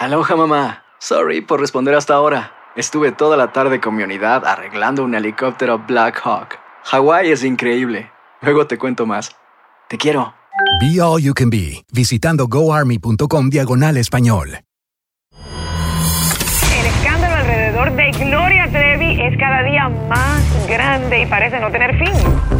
Aloha mamá. Sorry por responder hasta ahora. Estuve toda la tarde con mi unidad arreglando un helicóptero Black Hawk. Hawái es increíble. Luego te cuento más. Te quiero. Be All You Can Be, visitando goarmy.com diagonal español. El escándalo alrededor de Gloria Trevi es cada día más grande y parece no tener fin.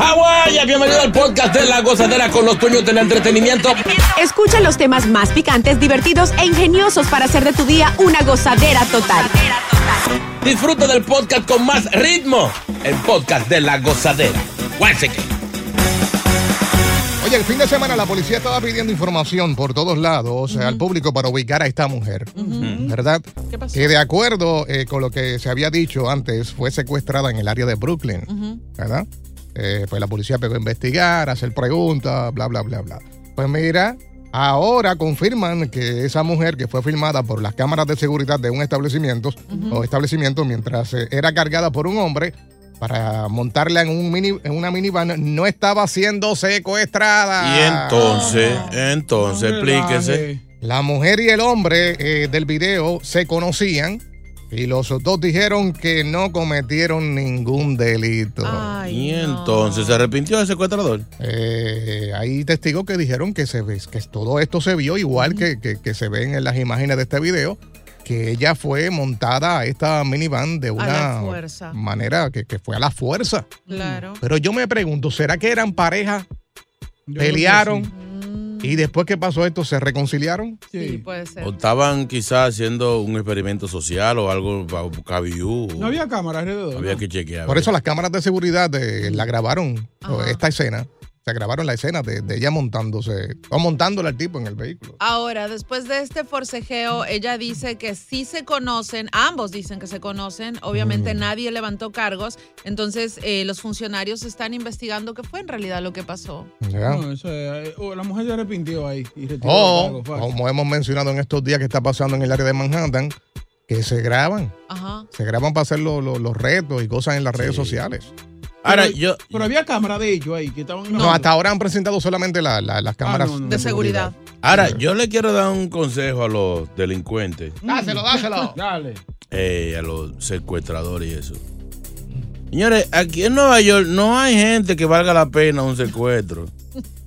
Hawái, bienvenido al podcast de La Gozadera con los dueños del entretenimiento. Escucha los temas más picantes, divertidos e ingeniosos para hacer de tu día una gozadera total. Disfruta del podcast con más ritmo, el podcast de La Gozadera. Oye, el fin de semana la policía estaba pidiendo información por todos lados al público para ubicar a esta mujer, ¿verdad? ¿Qué pasó? Que de acuerdo eh, con lo que se había dicho antes, fue secuestrada en el área de Brooklyn, ¿verdad? Eh, pues la policía pegó a investigar, a hacer preguntas, bla, bla, bla, bla. Pues mira, ahora confirman que esa mujer que fue filmada por las cámaras de seguridad de un establecimiento o establecimiento mientras eh, era cargada por un hombre para montarla en, un mini, en una minivan, no estaba siendo secuestrada. Y entonces, entonces, explíquese. La mujer y el hombre eh, del video se conocían y los dos dijeron que no cometieron ningún delito. y entonces, ¿se arrepintió del secuestrador? Eh, hay testigos que dijeron que, se ve, que todo esto se vio igual que, que- que se ven en las imágenes de este video, que ella fue montada a esta minivan de una manera que, que fue a la fuerza. Claro. Pero yo me pregunto, ¿será que eran pareja? Pelearon y después que pasó esto se reconciliaron. Sí, puede ser. O estaban quizás haciendo un experimento social o algo, cabiú. No había cámara alrededor. Había que chequear. Por eso las cámaras de seguridad eh, la grabaron, esta escena. Se grabaron la escena de, de ella montándose, o montándole al tipo en el vehículo. Ahora, después de este forcejeo, ella dice que sí se conocen, ambos dicen que se conocen, obviamente nadie levantó cargos, entonces eh, los funcionarios están investigando qué fue en realidad lo que pasó. ¿Ya? No, eso es, eh, oh, la mujer se arrepintió ahí y retiró O, fácil. como hemos mencionado en estos días que está pasando en el área de Manhattan, que se graban. Ajá. Se graban para hacer lo- lo- los retos y cosas en las redes sociales. Ahora, Pero- yo. Pero había cámara de ellos ahí que estaban No, hasta ahora han presentado solamente la- la- las cámaras no, no. De seguridad. Ahora, yo le quiero dar un consejo a los delincuentes, Dáselo, dáselo. Dale. eh, a los secuestradores y eso. Señores, aquí en Nueva York no hay gente que valga la pena un secuestro.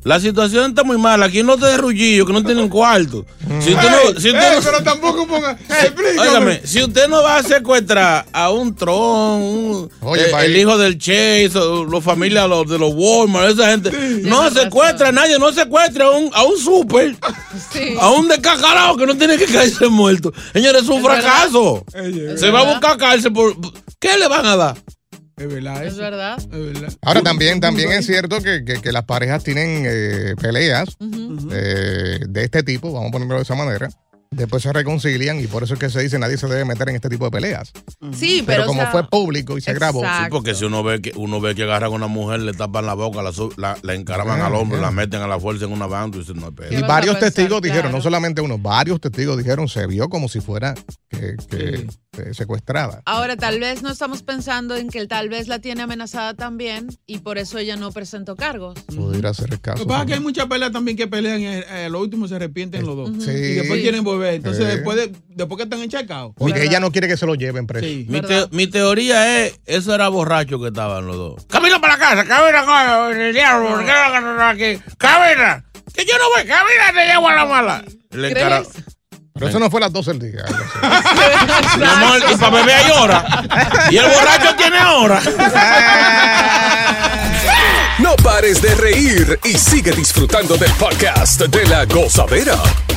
La situación está muy mala. Aquí no te de rullillo, que no tienen cuarto. Si usted no, si usted Ey, no- pero tampoco ponga. Óigame, si usted no va a secuestrar a un Tron, un- Oye, eh, el hijo del Chase, los familias los- de los Walmart, esa gente, no secuestra a nadie, no secuestra a un, a un super, Sí. a un descacarado que no tiene que caerse muerto. Señores, es un Es fracaso. Se va a buscar cárcel por. ¿Qué le van a dar? Es verdad. Es verdad. Es verdad. Ahora también, también es cierto que, que- que las parejas tienen eh, peleas eh, de este tipo, vamos a ponerlo de esa manera. Después se reconcilian y por eso es que se dice nadie se debe meter en este tipo de peleas. Sí, Pero, pero, como o sea, fue público y se grabó. Sí, porque si uno ve que uno ve que agarran a una mujer, le tapan la boca, la, la, la encaraman Ah, al hombro, ya. la meten a la fuerza en una tú dices, no, y espera. ¿Qué vas a varios testigos dijeron, no solamente uno, varios testigos dijeron, se vio como si fuera que, que, eh, secuestrada. Ahora, tal vez no estamos pensando en que tal vez la tiene amenazada también y por eso ella no presentó cargos. Pudiera ser el Lo caso. que pasa es que hay muchas peleas también que pelean y eh, a lo último se arrepienten los dos. Sí. Y después Sí. quieren volver. Entonces, Sí. después, de, después que están enchacados. Porque ella no quiere que se lo lleven preso. Sí. Mi, te- mi teoría es, eso era borracho que estaban los dos. Camina para la casa, camina, el. Camina, que yo no voy, camina, te llevo a la mala. Le ¿Crees? Pero eso no fue a las 12 del día. Mi amor, y para beber hay hora. Y el borracho tiene hora. No pares de reír y sigue disfrutando del podcast de la gozadera.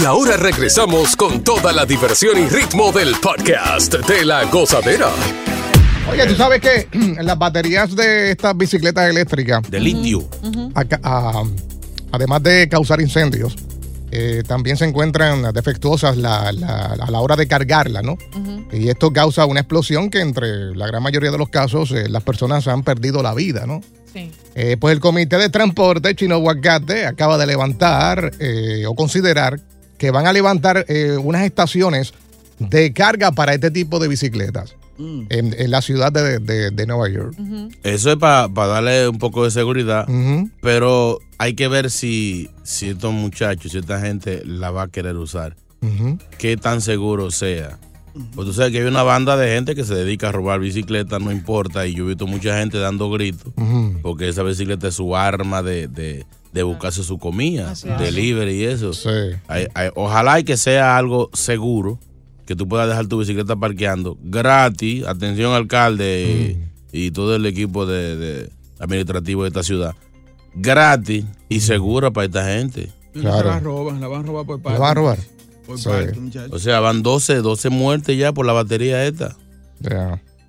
Y ahora regresamos con toda la diversión y ritmo del podcast de la gozadera. Oye, tú sabes que las baterías de estas bicicletas eléctricas. De litio. Acá, ah, además de causar incendios, eh, también se encuentran defectuosas la- la- a la hora de cargarla, ¿no? Y esto causa una explosión que entre la gran mayoría de los casos eh, las personas han perdido la vida, ¿no? Sí. Eh, pues el Comité de Transporte Chino Huacate acaba de levantar eh, o considerar que van a levantar eh, unas estaciones de carga para este tipo de bicicletas en, en la ciudad de, de- de Nueva York. Eso es para darle un poco de seguridad. Pero hay que ver si, si estos muchachos, si esta gente la va a querer usar. Qué tan seguro sea. Pues tú sabes que hay una banda de gente que se dedica a robar bicicletas, no importa. Y yo he visto mucha gente dando gritos. Porque esa bicicleta es su arma de, de- de buscarse su comida, Así es. delivery y eso. Hay- hay- ojalá y que sea algo seguro, que tú puedas dejar tu bicicleta parqueando gratis. Atención, alcalde y, y todo el equipo de, de administrativo de esta ciudad. Gratis y segura para esta gente. Se la roban, la van a robar por parte. ¿La van a robar? Por Sí. parte. O sea, van 12, 12 muertes ya por la batería esta.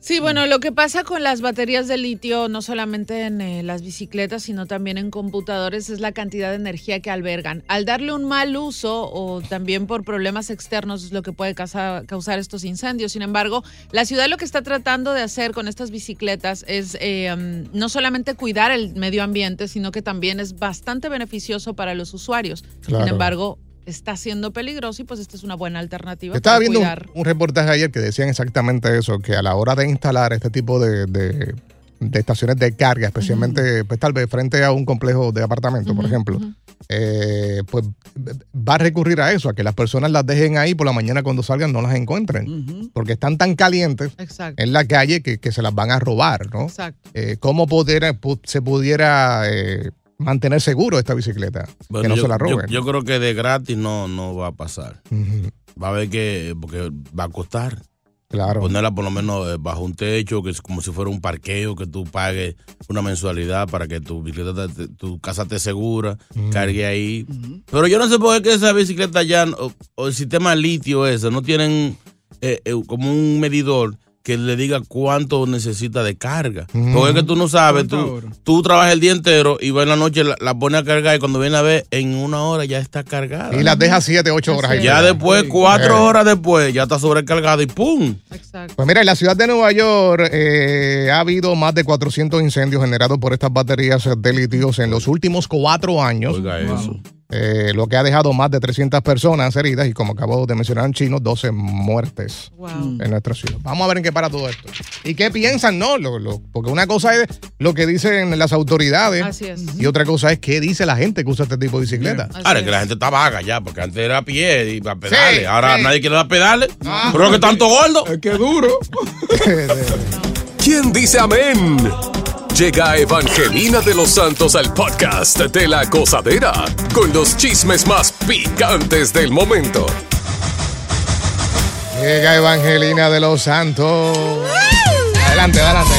Sí, bueno, lo que pasa con las baterías de litio, no solamente en eh, las bicicletas, sino también en computadores, es la cantidad de energía que albergan. Al darle un mal uso o también por problemas externos es lo que puede causa- causar estos incendios. Sin embargo, la ciudad lo que está tratando de hacer con estas bicicletas es eh, um, no solamente cuidar el medio ambiente, sino que también es bastante beneficioso para los usuarios. Claro. Sin embargo, está siendo peligroso y pues esta es una buena alternativa. Estaba para viendo un, cuidar. un reportaje ayer que decían exactamente eso, que a la hora de instalar este tipo de, de- de estaciones de carga, especialmente pues tal vez frente a un complejo de apartamentos, por ejemplo, eh, pues va a recurrir a eso, a que las personas las dejen ahí por la mañana cuando salgan no las encuentren, porque están tan calientes Exacto. en la calle que, que se las van a robar, ¿no? Exacto. Eh, ¿Cómo poder, se pudiera eh, mantener seguro esta bicicleta? Bueno, que no yo, se la roben. yo creo que de gratis no, no va a pasar. Va a haber que, porque va a costar. Claro. Ponerla por lo menos eh, bajo un techo, que es como si fuera un parqueo, que tú pagues una mensualidad para que tu bicicleta, te- tu casa te segura, cargue ahí. Pero yo no sé por qué esa bicicleta ya, o, o el sistema litio ese, no tienen eh, eh, como un medidor que le diga cuánto necesita de carga. Porque es que tú no sabes, tú, tú trabajas el día entero y va en la noche, la, la pones a cargar y cuando viene a ver, en una hora ya está cargada. Y las deja 7, 8 horas ahí. Ya después, cuatro Eh. horas después, ya está sobrecargada y ¡pum! Pues mira, en la ciudad de Nueva York eh, ha habido más de 400 incendios generados por estas baterías de litios en los últimos cuatro años. Oiga eso. Eh, lo que ha dejado más de 300 personas heridas y como acabo de mencionar en chino, 12 muertes en nuestra ciudad. Vamos a ver en qué para todo esto. ¿Y qué piensan? No, lo, lo- porque una cosa es lo que dicen las autoridades Así es. y otra cosa es qué dice la gente que usa este tipo de bicicleta. Ahora es que la gente está vaga ya, porque antes era a pie y a pedales. Sí, Ahora sí. nadie quiere dar pedales. Ah. Pero es que tanto gordo. Es que duro. ¿Quién dice amén? Llega Evangelina de los Santos al podcast de la gozadera con los chismes más picantes del momento. Llega Evangelina de los Santos. Adelante, adelante.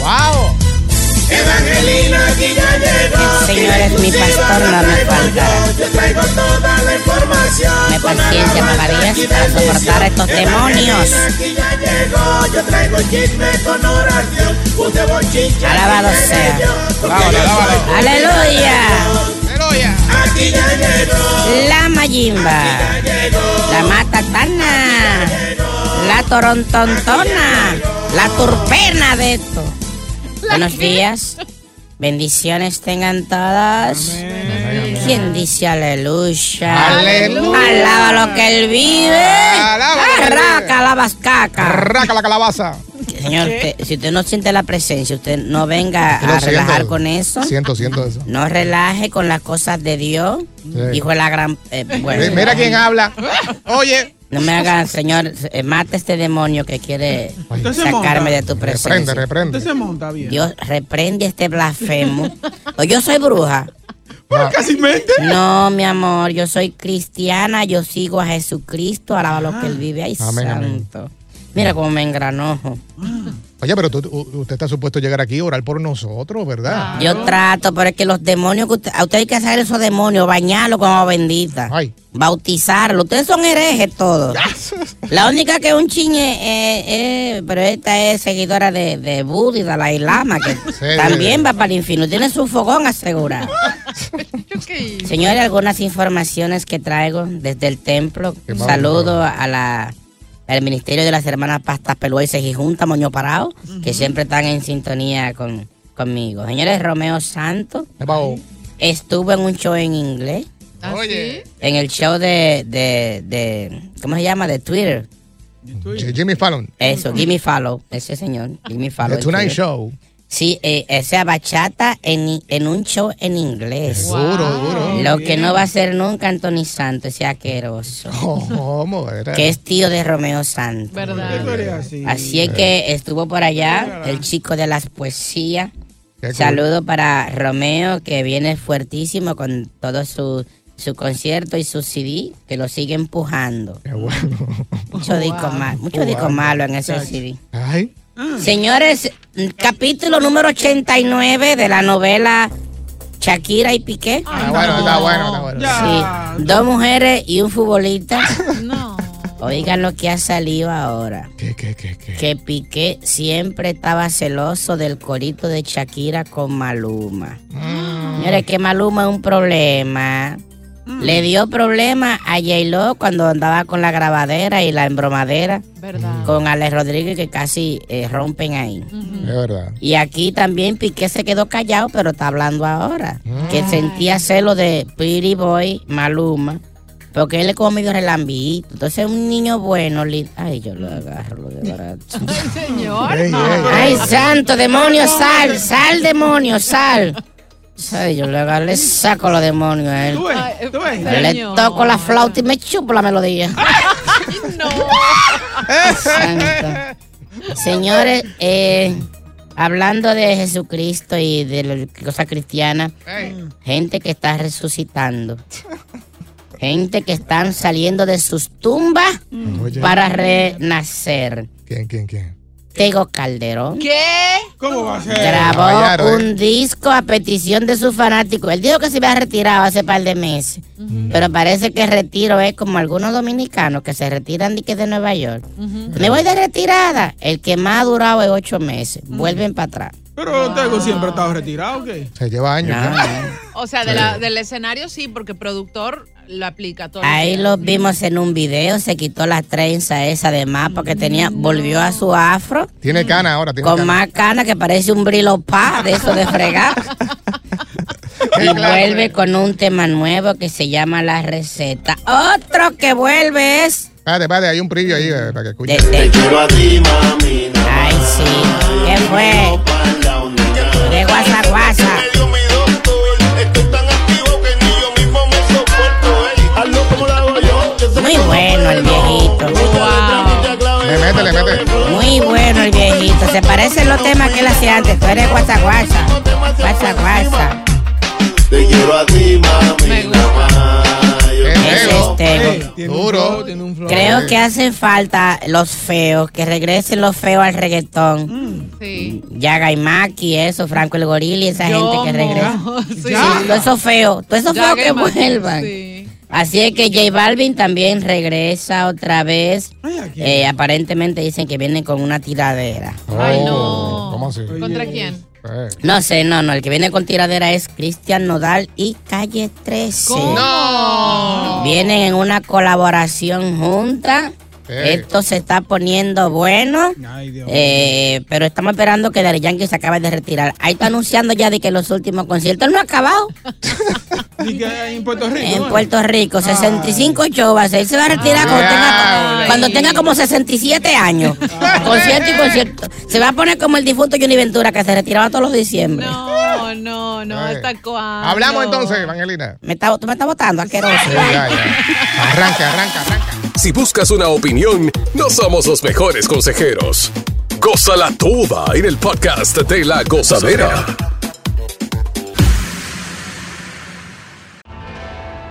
¡Wow! Evangelina señores, mi pastor no me faltará. Yo traigo toda la información. Me paciencia, Macarías, para soportar a estos demonios. Aquí ya llegó, yo traigo chisme con oración. Puse bochinche. Alabado sea. Aleluya. Aquí ya llegó. La Mayimba. La Matatana. La Torontontona. La Turpena de esto. Buenos días. Bendiciones tengan todas. ¿Quién dice aleluya? Aleluya. Alaba lo que él vive. Alaba la vascaca. Raca la calabaza. Señor, usted- si usted no siente la presencia, usted no venga a relajar con eso. Siento, siento eso. No relaje con las cosas de Dios. Sí. Hijo de la gran. eh, bueno. Mira quién habla. Oye. No me hagan, señor, eh, mate este demonio que quiere sacarme monta. de tu presencia. Reprende, reprende. Usted se monta bien. Dios reprende este blasfemo. o yo soy bruja. Casi mente. No, mi amor, yo soy cristiana, yo sigo a Jesucristo, alaba lo que él vive. Ay, Amén, amén. santo. Mira cómo me engranojo. Oye, pero tú- usted está supuesto a llegar aquí a orar por nosotros, ¿verdad? Yo trato, pero es que los demonios que usted, a usted hay que hacer esos demonios, bañarlos con agua bendita. Bautizarlos. Ustedes son herejes todos. La única que un chingue, eh, eh, pero esta es seguidora de, de Buda y Dalai Lama, que también va para el infierno. Tiene su fogón asegurado. Señores, algunas informaciones que traigo desde el templo. Qué mal, Saludo a la al Ministerio de las Hermanas Pastas Pelueses y Junta Moño Parado, que siempre están en sintonía con, conmigo. Señores, Romeo Santos estuvo en un show en inglés. Oye. En el show de, de, de ¿cómo se llama? De Twitter. Jimmy Fallon. Eso, Gimme Follow, ese señor, Gimme Follow. The Tonight. Show. Sí, eh, esa bachata en, en un show en inglés. Duro, duro. Lo que no va a ser nunca Anthony Santos, ese asqueroso. ¿Cómo era? Que es tío de Romeo Santos. ¿Verdad? Así es que estuvo por allá el chico de las poesías. Qué cool. Saludo para Romeo, que viene fuertísimo con todo su, su concierto y su CD, que lo sigue empujando. Mucho disco mal, mucho disco malo en ese CD. Ay. Señores, capítulo número 89 de la novela Shakira y Piqué. Ah, bueno, está bueno, está bueno. Sí, dos mujeres y un futbolista. Oigan lo que ha salido ahora. ¿Qué, qué, qué, qué? Que Piqué siempre estaba celoso del corito de Shakira con Maluma. Mm. Mire que Maluma es un problema. Le dio problema a J-Lo cuando andaba con la grabadera y la embromadera ¿Verdad? con Alex Rodríguez que casi eh, rompen ahí. Es verdad. Y aquí también Piqué se quedó callado, pero está hablando ahora. Que sentía celo de Pretty Boy Maluma. Porque él es como medio relambito. Entonces un niño bueno. li- Ay, yo lo agarro, lo de barato. Señor. Ey, ey, Ay, santo, demonio, sal, sal, demonio, sal. Ay, yo le agarro, le saco los demonios a él. Tú ves, tú ves. Le toco la flauta y me chupo la melodía. Santo. Señores, eh, hablando de Jesucristo y de la cosa cristiana, gente que está resucitando, gente que están saliendo de sus tumbas Oye. para renacer. ¿Quién, quién, quién? Tego Calderón ¿Qué? ¿Cómo va a ser? grabó Gallardo, ¿eh? un disco a petición de sus fanáticos. Él dijo que se había retirado hace par de meses, pero parece que el retiro es como algunos dominicanos que se retiran de, que de Nueva York. Me voy de retirada. El que más ha durado es ocho meses. Vuelven para atrás. Pero Tego siempre ha estado retirado, ¿o qué? Se lleva años. No. O sea, de la- del escenario sí, porque productor lo aplica todo. Ahí lo vimos en un video, se quitó la trenza esa de más porque tenía, volvió a su afro Tiene cana ahora. Tiene con cana. más cana que parece un brilo pa de eso de fregar. y vuelve con un tema nuevo que se llama La Receta. Otro que vuelve es Espérate, espérate, hay un preview ahí eh, para que escuche. de, de- Ay, sí. ¿Qué fue? De guasa guasa. Parecen los temas que él hacía antes. Tú eres guasa guasa. Guasa guasa. Te quiero a ti, mami. Ese es. Ey, Duro. Creo que hacen falta los feos, que regresen los feos al reggaetón. Sí. Yaga y Maki, eso, Franco el Gorila y esa gente que regresa. Sí. Sí, todo eso feo, todo eso feo Yaga y que vuelvan. Así es que J Balvin también regresa otra vez. Eh, aparentemente dicen que vienen con una tiradera. Ay, no. ¿Cómo así? ¿Contra quién? No sé, no, no, el que viene con tiradera es Cristian Nodal y Calle 13. No. Vienen en una colaboración junta. Esto se está poniendo bueno. Eh, pero estamos esperando que Daddy Yankee se acabe de retirar. Ahí está anunciando ya de que los últimos conciertos no han acabado. En Puerto Rico. En. Puerto Rico, 65 shows. Él se va a retirar cuando, tenga, cuando tenga como 67 años. Concierto y concierto. Se va a poner como el difunto Johnny Ventura que se retiraba todos los diciembre. No, no, no. ¿hasta cuándo? Hablamos entonces, Evangelina. Me está, tú me estás votando, asqueroso. Arranca, arranca, arranca. Si buscas una opinión, no somos los mejores consejeros. Gózala toda en el podcast de la gozadera.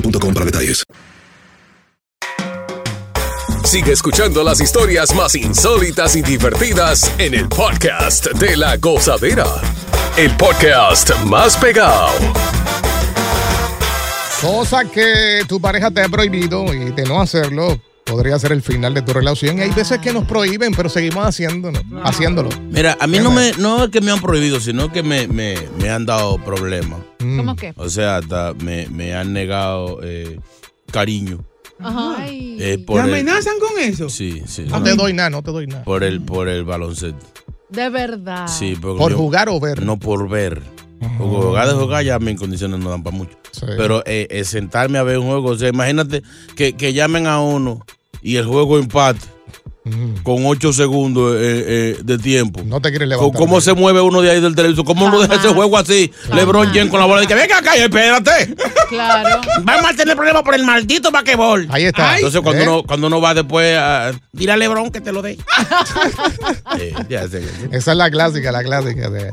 boostmobile.com para detalles. Sigue escuchando las historias más insólitas y divertidas en el podcast de la gozadera. El podcast más pegado. Cosa que tu pareja te ha prohibido y de no hacerlo podría ser el final de tu relación. Y hay veces que nos prohíben, pero seguimos haciéndolo. haciéndolo. Mira, a mí no, me, no es que me han prohibido, sino que me, me, me han dado problemas. ¿Cómo qué? O sea, hasta me, me han negado eh, cariño. Ajá. eh, ¿Te por el- amenazan con eso? Sí, sí. No te doy nada, no te doy nada. Por el, por el baloncesto. De verdad. Sí, porque ¿Por yo- jugar o ver? No por ver. Porque jugar de jugar ya mis condiciones no dan para mucho. Pero eh, eh, sentarme a ver un juego, o sea, imagínate que, que llamen a uno y el juego empate con 8 segundos eh, eh, de tiempo. No te quieres levantar. ¿Cómo se mueve uno de ahí del televisor? ¿Cómo uno deja ese juego así? LeBron James con la bola y que venga acá y espérate. Claro. Vamos a tener problemas por el maldito basquetbol. Ahí está. Entonces cuando, ¿Eh? uno, cuando uno va después a... Dile a LeBron que te lo dé. Eh, ya sé. Esa es la clásica, la clásica. De...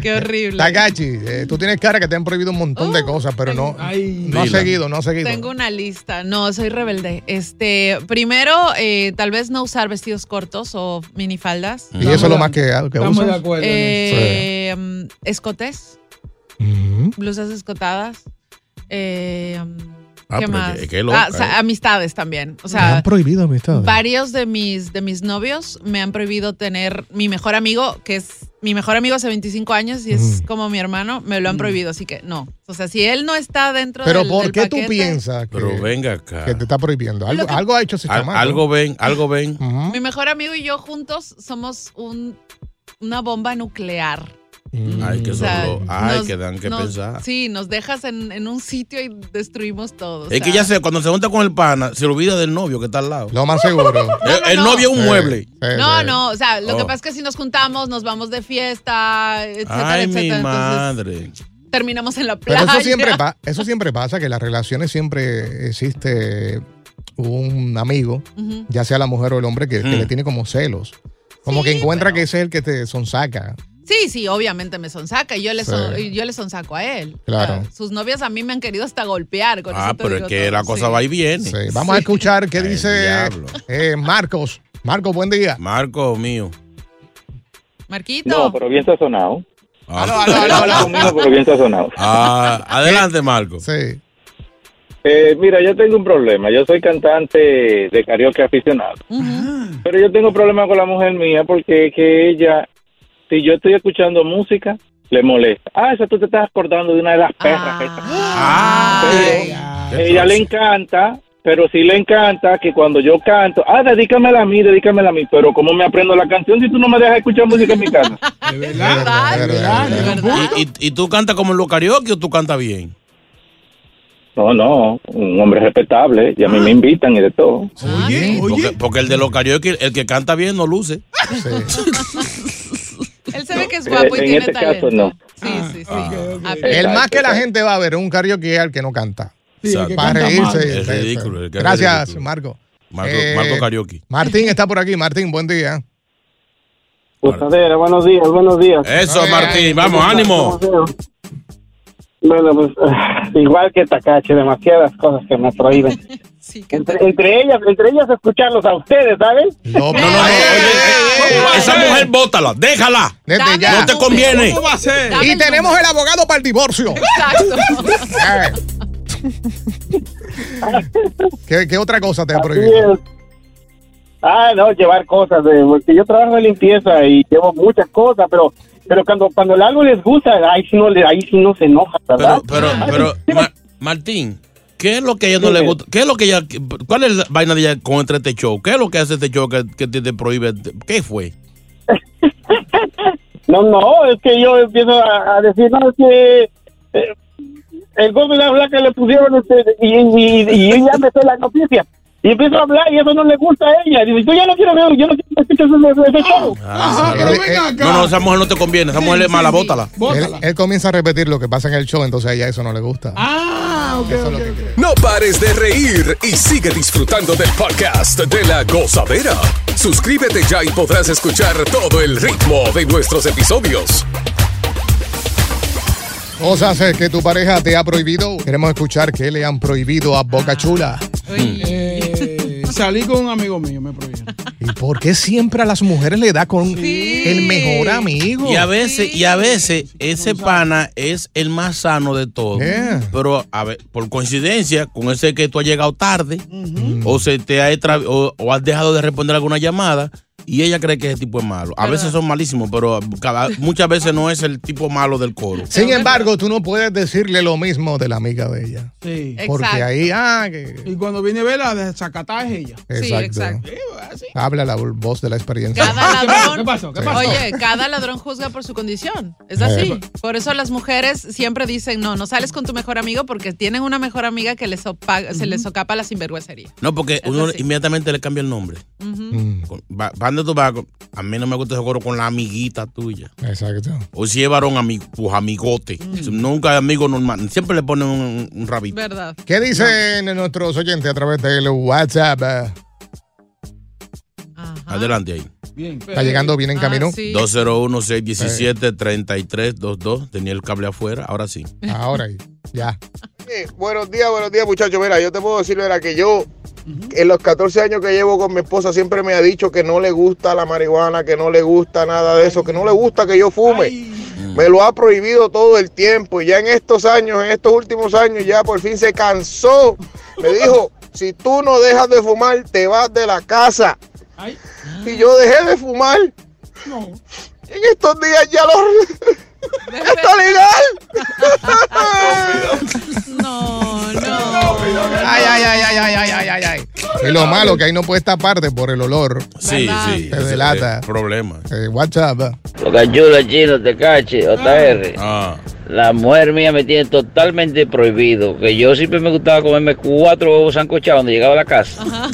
Qué horrible. Takachi, eh, tú tienes cara que te han prohibido un montón de cosas, pero no, no has Dila. seguido, no has seguido. Tengo una lista. No, soy rebelde. Este, primero, eh, tal vez no usar vestidos cortos o minifaldas. Y eso es lo más que, que Estamos usas. de acuerdo. Eh, mm, Escotes, blusas escotadas. Eh, mm, Ah, ¿Qué más? qué- qué loca, Ah, o sea, eh. amistades también. O Me sea, han prohibido amistades. varios de mis, de mis novios me han prohibido tener mi mejor amigo, que es mi mejor amigo hace 25 años y es como mi hermano, me lo han prohibido, así que no. O sea, si él no está dentro Pero del, ¿por del qué tú piensas que, Pero venga acá. que te está prohibiendo? Algo, que- algo ha hecho ese Al- chamaco. algo ven, algo ven. Mi mejor amigo y yo juntos somos un, una bomba nuclear. Ay, que O sea, solo. Ay, nos- que dan que nos- pensar. Sí, nos dejas en, en un sitio y destruimos todo. o Es que ya sé, cuando se junta con el pana, se olvida del novio que está al lado. Lo más seguro. el, el no. novio es un mueble. No, no, o sea, lo que Oh. pasa es que si nos juntamos, nos vamos de fiesta, etcétera, Ay, mi etcétera. Entonces madre. terminamos en la Pero playa. eso siempre, pa- eso siempre pasa, que en las relaciones siempre existe un amigo, ya sea la mujer o el hombre, que, que Mm. le tiene como celos. Como que encuentra que ese es el que te sonsaca. Sí, sí, obviamente me sonsaca y yo le, son- Sí. y yo le sonsaco a él. Claro. O sea, sus novias a mí me han querido hasta golpear. Con Ah, pero es que todo, la cosa sí. va y viene. Sí, Vamos a escuchar qué dice eh, Marcos. Marcos, buen día. Marco mío. Marquito. No, pero bien sazonado. Ah, Conmigo, pero bien sazonado. Ah, adelante, Marco. Sí. Eh, mira, yo tengo un problema. Yo soy cantante de karaoke aficionado. Pero yo tengo problema con la mujer mía porque es que ella, si yo estoy escuchando música, le molesta. Ah, eso tú te estás acordando de una de las perras. está- Pero ella le encanta, pero sí le encanta que cuando yo canto, ah, dedícamela a mí, dedícamela a mí. Pero ¿cómo me aprendo la canción si tú no me dejas escuchar música en mi casa? ¿Y, y, y tú cantas como en los karaoke o tú cantas bien? No, no, un hombre respetable. Y a mí me invitan y de todo. Oye, porque, porque el de los karaoke, el que canta bien no luce. Él se ve que es guapo y en tiene este talento. caso no. Sí, sí, sí. El más que la gente va a ver es un karaoke es el que no canta. Sí, el que Para canta reírse. mal. Es ridículo, el que es Gracias, ridículo. Marco. Marco, Eh, Marco Karaoke. Martín está por aquí. Martín, buen día. Gozadera, buenos días, buenos días. Eso, Martín, vamos, ánimo. Bueno, pues ah, igual que Takache, demasiadas cosas que me prohíben. entre, entre ellas, entre ellas escucharlos a ustedes, ¿saben? No, no, no. oye, eh, esa mujer, bótala, déjala. Desde ya. No te conviene. ¿Cómo va a ser? Y tenemos el abogado para el divorcio. ¿Qué, qué otra cosa te ha prohibido? Ah, no, llevar cosas, de, porque yo trabajo en limpieza y llevo muchas cosas, pero pero cuando cuando algo les gusta, ahí sí no, le- ahí sí no se enoja, ¿verdad? Pero, pero, Ma- Martín, ¿qué es lo que a ella no le gusta? ¿Qué es lo que ella, cuál es la vaina de ella con entre este show? ¿Qué es lo que hace este show que, que te, te prohíbe? ¿Qué fue? No, no, es que yo empiezo a, a decir, no, es que eh, el golpe de la blanca le pusieron este, y, y, y yo ya me sé la noticia. Y empiezo a hablar y eso no le gusta a ella. Dice, yo ya no quiero ver, yo no quiero escuchar ese, ese show. Ah, no, no, esa mujer no te conviene, esa mujer es mala, bótala. Él, él comienza a repetir lo que pasa en el show, entonces a ella eso no le gusta. Ah, ok, ok. No pares de reír y sigue disfrutando del podcast de la gozadera. Suscríbete ya y podrás escuchar todo el ritmo de nuestros episodios. Cosas eh, que tu pareja te ha prohibido. Queremos escuchar qué le han prohibido a Boca Chula. Eh, salí con un amigo mío, me prohibió. ¿Y por qué siempre a las mujeres le da con el mejor amigo? Y a veces, y a veces ese pana es el más sano de todos. Yeah. Pero a ver, por coincidencia, con ese que tú has llegado tarde, o se te ha o, o has dejado de responder alguna llamada, y ella cree que ese tipo es malo. A veces son malísimos, pero cada- muchas veces no es el tipo malo del coro. Sin embargo, tú no puedes decirle lo mismo de la amiga de ella. Sí. Porque ahí, ah, que... Y cuando viene a ver la desacatada es ella. Exacto. Habla la voz de la experiencia. Cada ladrón. ¿Qué pasó? ¿Qué pasó? Oye, cada ladrón juzga por su condición. Es así. Eh. Por eso las mujeres siempre dicen, no, no sales con tu mejor amigo porque tienen una mejor amiga que les opa- se les socapa la sinvergüencería. No, porque Es uno así. inmediatamente le cambia el nombre. Va- ¿Van de tu vago? A mí no me gusta ese coro con la amiguita tuya. Exacto. O si es varón, ami- tus amigotes. Nunca es amigo normal. Siempre le ponen un, un rabito. ¿Verdad? ¿Qué dicen nuestros oyentes a través del WhatsApp? Eh, Adelante ahí. Está llegando bien en camino. 201-617-3322. Tenía el cable afuera, ahora sí. Ahora. Ya. Eh, buenos días, buenos días, muchachos. Mira, yo te puedo decir, era que yo, en los 14 años que llevo con mi esposa, siempre me ha dicho que no le gusta la marihuana, que no le gusta nada de eso, que no le gusta que yo fume. Me lo ha prohibido todo el tiempo y ya en estos años, en estos últimos años, ya por fin se cansó. Me dijo, si tú no dejas de fumar, te vas de la casa. Y yo dejé de fumar. En estos días ya lo... ¡Está legal! no, no. Ay, ay, ay, ay, ay, ay, ay, ay. ay. Y lo malo que ahí no puedes taparte por el olor. Sí, sí. Te delata. Problema. Eh, WhatsApp. Lo cachula chino, te cache, JR. Ah. ah. La mujer mía me tiene totalmente prohibido. Que yo siempre me gustaba comerme cuatro huevos sancochados cuando llegaba a la casa. Ajá.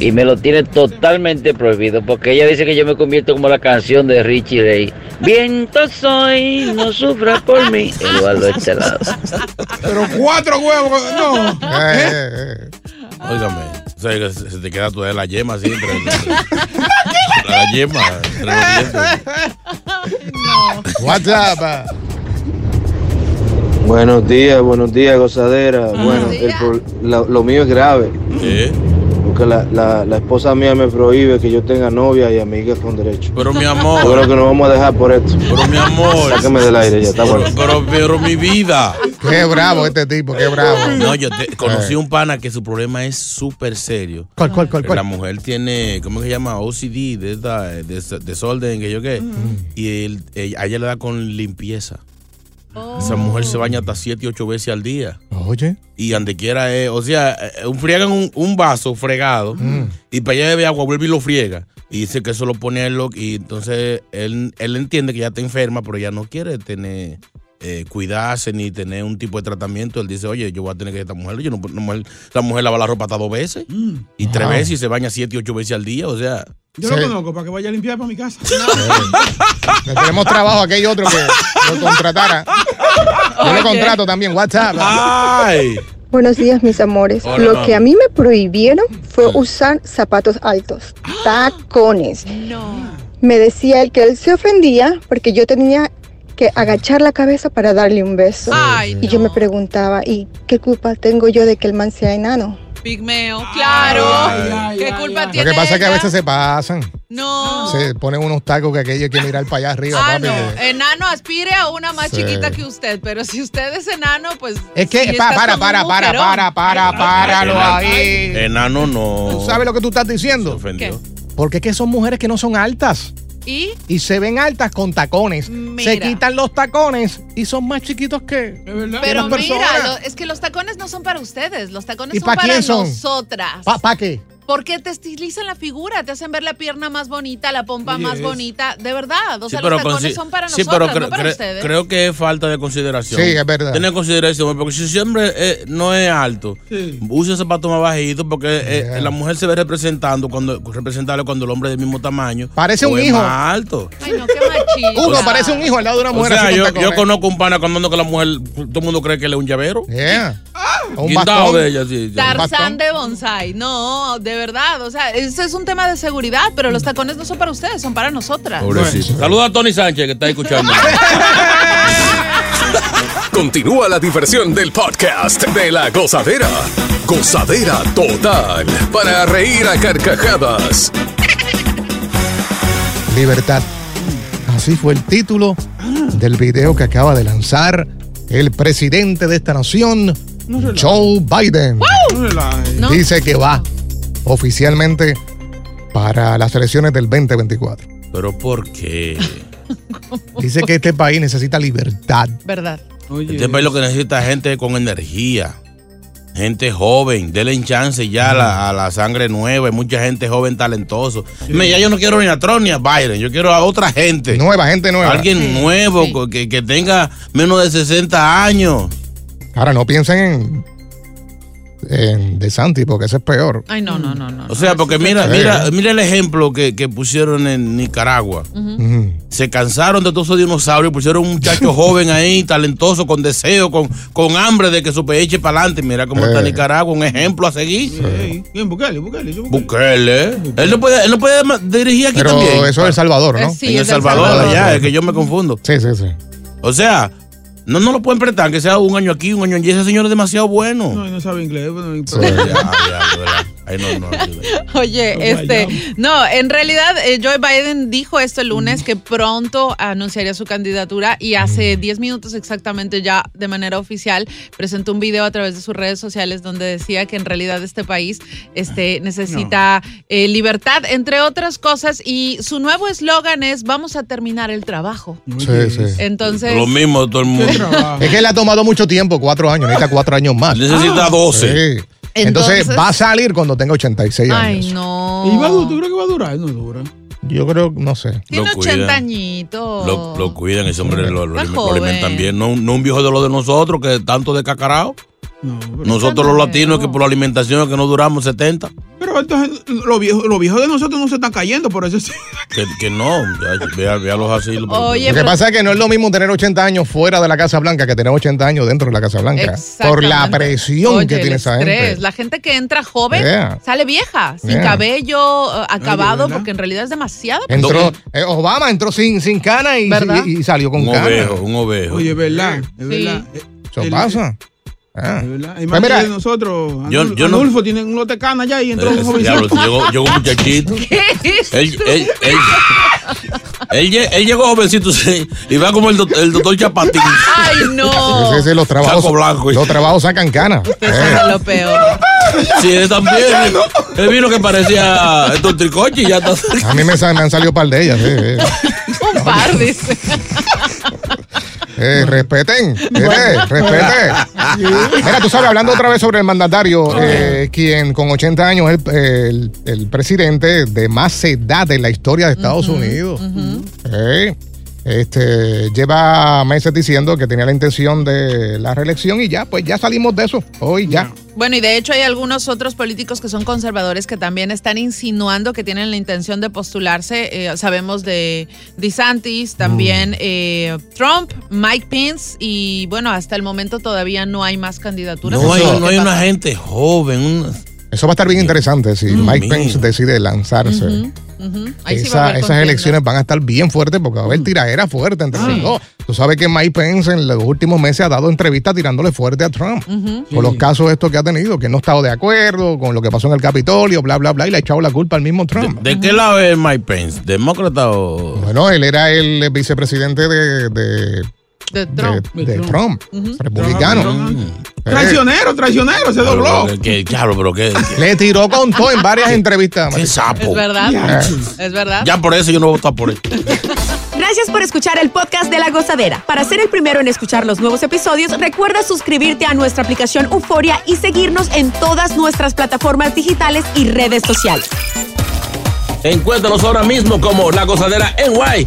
Y me lo tiene totalmente prohibido. Porque ella dice que yo me convierto como la canción de Richie Ray. Viento soy, no sufra por mí. Eduardo este lado. Pero cuatro huevos, no. Eh, Óigame. O sea, que se te queda toda la yema siempre. la yema. entre los dientes. WhatsApp. Buenos días, buenos días, gozadera. bueno, el lo, lo mío es grave. Porque porque la, la, la esposa mía me prohíbe que yo tenga novia y amigas con derecho. Pero mi amor. Yo creo que nos vamos a dejar por esto. Pero mi amor. Sáqueme del aire ya, está bueno. Pero, pero mi vida. Qué bravo este tipo, qué bravo. No, yo te- conocí un pana que su problema es súper serio. ¿Cuál, cuál, cuál, cuál? La mujer tiene, ¿cómo se llama? OCD, de esta, des- desorden, que yo qué. Y él, ella- a ella le da con limpieza. Esa mujer se baña hasta 7 y 8 veces al día. Oye. Y donde quiera es, o sea, eh, un friegan un, un vaso fregado y para allá bebe agua, vuelve y lo friega. Y dice que eso lo pone a él lo- y entonces él, él entiende que ya está enferma, pero ella no quiere tener, eh, cuidarse ni tener un tipo de tratamiento. Él dice, oye, yo voy a tener que esta mujer, yo no, no mujer- la mujer lava la ropa hasta dos veces y tres veces y se baña siete y ocho veces al día, o sea. Yo lo conozco para que vaya a limpiar para mi casa. Le tenemos trabajo a aquel otro que lo contratara. Yo lo contrato también, WhatsApp. Buenos días, mis amores. Hola, Lo que a mí me prohibieron fue usar zapatos altos, tacones. Me decía él que él se ofendía porque yo tenía que agachar la cabeza para darle un beso. Ay, y yo me preguntaba, ¿y qué culpa tengo yo de que el man sea enano? Pigmeo, claro. ¿Qué culpa Lo tiene que pasa es que a veces se pasan. No. Se ponen unos tacos que aquello hay que mirar para allá arriba, Ah, papi. no. Enano aspire a una más Sí. chiquita que usted, pero si usted es enano, pues. Es que, pa- para, para, para, mujerón. para, para, páralo ahí. Enano no. ¿Tú sabes lo que tú estás diciendo? ofendió. Porque es que son mujeres que no son altas. ¿Y? Y se ven altas con tacones. Mira. Se quitan los tacones y son más chiquitos que, que Pero las mira, personas. lo- es que los tacones no son para ustedes, los tacones ¿Y son pa' para quién son? nosotras. ¿Para qué? Porque te estilizan la figura, te hacen ver la pierna más bonita, la pompa Oye, más es- bonita. De verdad, o Sí, sea, pero los tacones son para sí, nosotras, pero no para ustedes. creo que es falta de consideración. Sí, es verdad. Tener consideración, porque si siempre eh, no es alto, usa zapatos más bajitos, porque eh, la mujer se ve representando cuando representable cuando el hombre es del mismo tamaño. Parece o un hijo. más alto. Ay, no, qué machista. Uno parece un hijo al lado de una O mujer sea, así con yo, conozco un pana cuando ando que la mujer, todo el mundo cree que él es un llavero. Yeah. Un bastón. de ella, sí. sí. Tarzán de bonsai. No, de verdad. O sea, ese es un tema de seguridad, pero los tacones no son para ustedes, son para nosotras. Pobrecito. Saluda a Tony Sánchez que está escuchando. Continúa la diversión del podcast de la gozadera. Gozadera total. Para reír a carcajadas. Libertad. Así fue el título del video que acaba de lanzar el presidente de esta nación, Joe Biden. No. Dice que va oficialmente para las elecciones del 2024. Pero ¿por qué? Dice que este país necesita libertad. ¿Verdad? Este país lo que necesita es gente con energía. Gente joven, denle chance ya a la, a la sangre nueva. Hay mucha gente joven talentoso. Dime, ya yo no quiero ni a Trump ni a Biden. Yo quiero a otra gente. Nueva, gente nueva. Alguien Sí, nuevo Que, que tenga menos de 60 años. Ahora no piensen en, en De Santi, porque ese es peor. Ay, no, no, no, no. O sea, porque mira, Sí. mira, mira el ejemplo que, que pusieron en Nicaragua. Se cansaron de todos esos dinosaurios, pusieron un muchacho joven ahí, talentoso, con deseo, con, con hambre de que su país eche para adelante. Mira cómo está Eh. Nicaragua, un ejemplo a seguir. ¿Quién? Bukele, Bukele. yo- Bukele. Él no puede, él no puede dirigir aquí Pero también. eso es El Salvador, ¿no? Eh, sí, en El Salvador, Salvador. allá, es que yo me confundo. Sí, sí, sí. O sea, no, no lo pueden prestar, que sea un año aquí, un año allí. Ese señor es demasiado bueno. No, no sabe inglés. bueno, y- Ya, ya, de verdad. Ahí no, no, Oye, este, vayamos. no, en realidad eh, Joe Biden dijo este lunes que pronto anunciaría su candidatura y hace 10 minutos exactamente ya de manera oficial presentó un video a través de sus redes sociales donde decía que en realidad este país este, necesita eh, libertad, entre otras cosas, y su nuevo eslogan es vamos a terminar el trabajo. Sí, sí. Entonces, Lo mismo todo el mundo. Es que le ha tomado mucho tiempo, cuatro años, necesita cuatro años más. Necesita 12. Sí. Entonces, Entonces- va a salir cuando tenga 86 años. ay no. ¿Y va ¿Tú crees que va a durar? No dura. Yo creo, no sé. Tiene Lo 80 cuidan. añitos. Lo, lo cuidan, ese hombre lo, lo, lo alimentan bien. No, no un viejo de lo de nosotros que tanto de cacarao. Nosotros los latinos que por la alimentación es que no duramos 70. Los viejos, los viejos de nosotros no se están cayendo, por eso sí. Que, que no, vea- véalos así. Oye, Lo que pero- pasa es que no es lo mismo tener 80 años fuera de la Casa Blanca que tener 80 años dentro de la Casa Blanca. Por la presión Oye, que tiene esa estrés. gente. La gente que entra joven Yeah. sale vieja, sin Yeah. cabello, eh, acabado, porque en realidad es demasiado. Entró, eh, Obama entró sin, sin cana y, ¿Verdad? y- y salió con Un cana. ovejo, un ovejo. Oye, es verdad, es Sí. verdad. Eso El- pasa. Ah. De verdad. Y Pues más mira, de nosotros, yo- Anul- yo Anulfo tiene un lote cana allá y entró un Eh, jovencito. diablo, llegó, llegó un muchachito. Él, él, él, él, lle- él llegó jovencito sí, y va como el, doc- el doctor Chapatín. Ay, no. Los trabajos, Saco blanco. los trabajos sacan cana. Eso Eh. es lo peor. Sí, él también. Él vino que parecía estos tricoches y ya está. A mí me, han salido un par de ellas. eh, eh. Un par, dice. Eh, respeten, mire, respeten. Mira, tú sabes, hablando otra vez sobre el mandatario, eh, quien con 80 años es el, el- el presidente de más edad en la historia de Estados Unidos. Eh, este, lleva meses diciendo que tenía la intención de la reelección y ya, pues ya salimos de eso. Hoy ya. Bueno, y de hecho hay algunos otros políticos que son conservadores que también están insinuando que tienen la intención de postularse. Eh, sabemos de DeSantis, también eh, Trump, Mike Pence y bueno, hasta el momento todavía no hay más candidaturas. No hay, no hay una gente joven. un- Eso va a estar bien interesante si Mike mío. Pence decide lanzarse. Ujú, ujú. Ahí sí va a Esa- haber esas contienda. elecciones van a estar bien fuertes porque va a haber tiraera fuerte entre los dos. Tú sabes que Mike Pence en los últimos meses ha dado entrevistas tirándole fuerte a Trump por los casos estos que ha tenido, que no ha estado de acuerdo con lo que pasó en el Capitolio, bla, bla, bla, y le ha echado la culpa al mismo Trump. ¿De qué lado es Mike Pence? ¿Demócrata o.? Bueno, él era el vicepresidente de, de, de Trump, de, de Trump, republicano. Eh, Traicionero, traicionero, se dobló. Que- diablo, pero que. Le tiró con todo en varias entrevistas. Qué sapo. Es verdad. Es verdad. Ya por eso yo no voy a votar por él. Gracias por escuchar el podcast de La Gozadera. Para ser el primero en escuchar los nuevos episodios, recuerda suscribirte a nuestra aplicación Euforia y seguirnos en todas nuestras plataformas digitales y redes sociales. Encuéntranos ahora mismo como La Gozadera en Guay.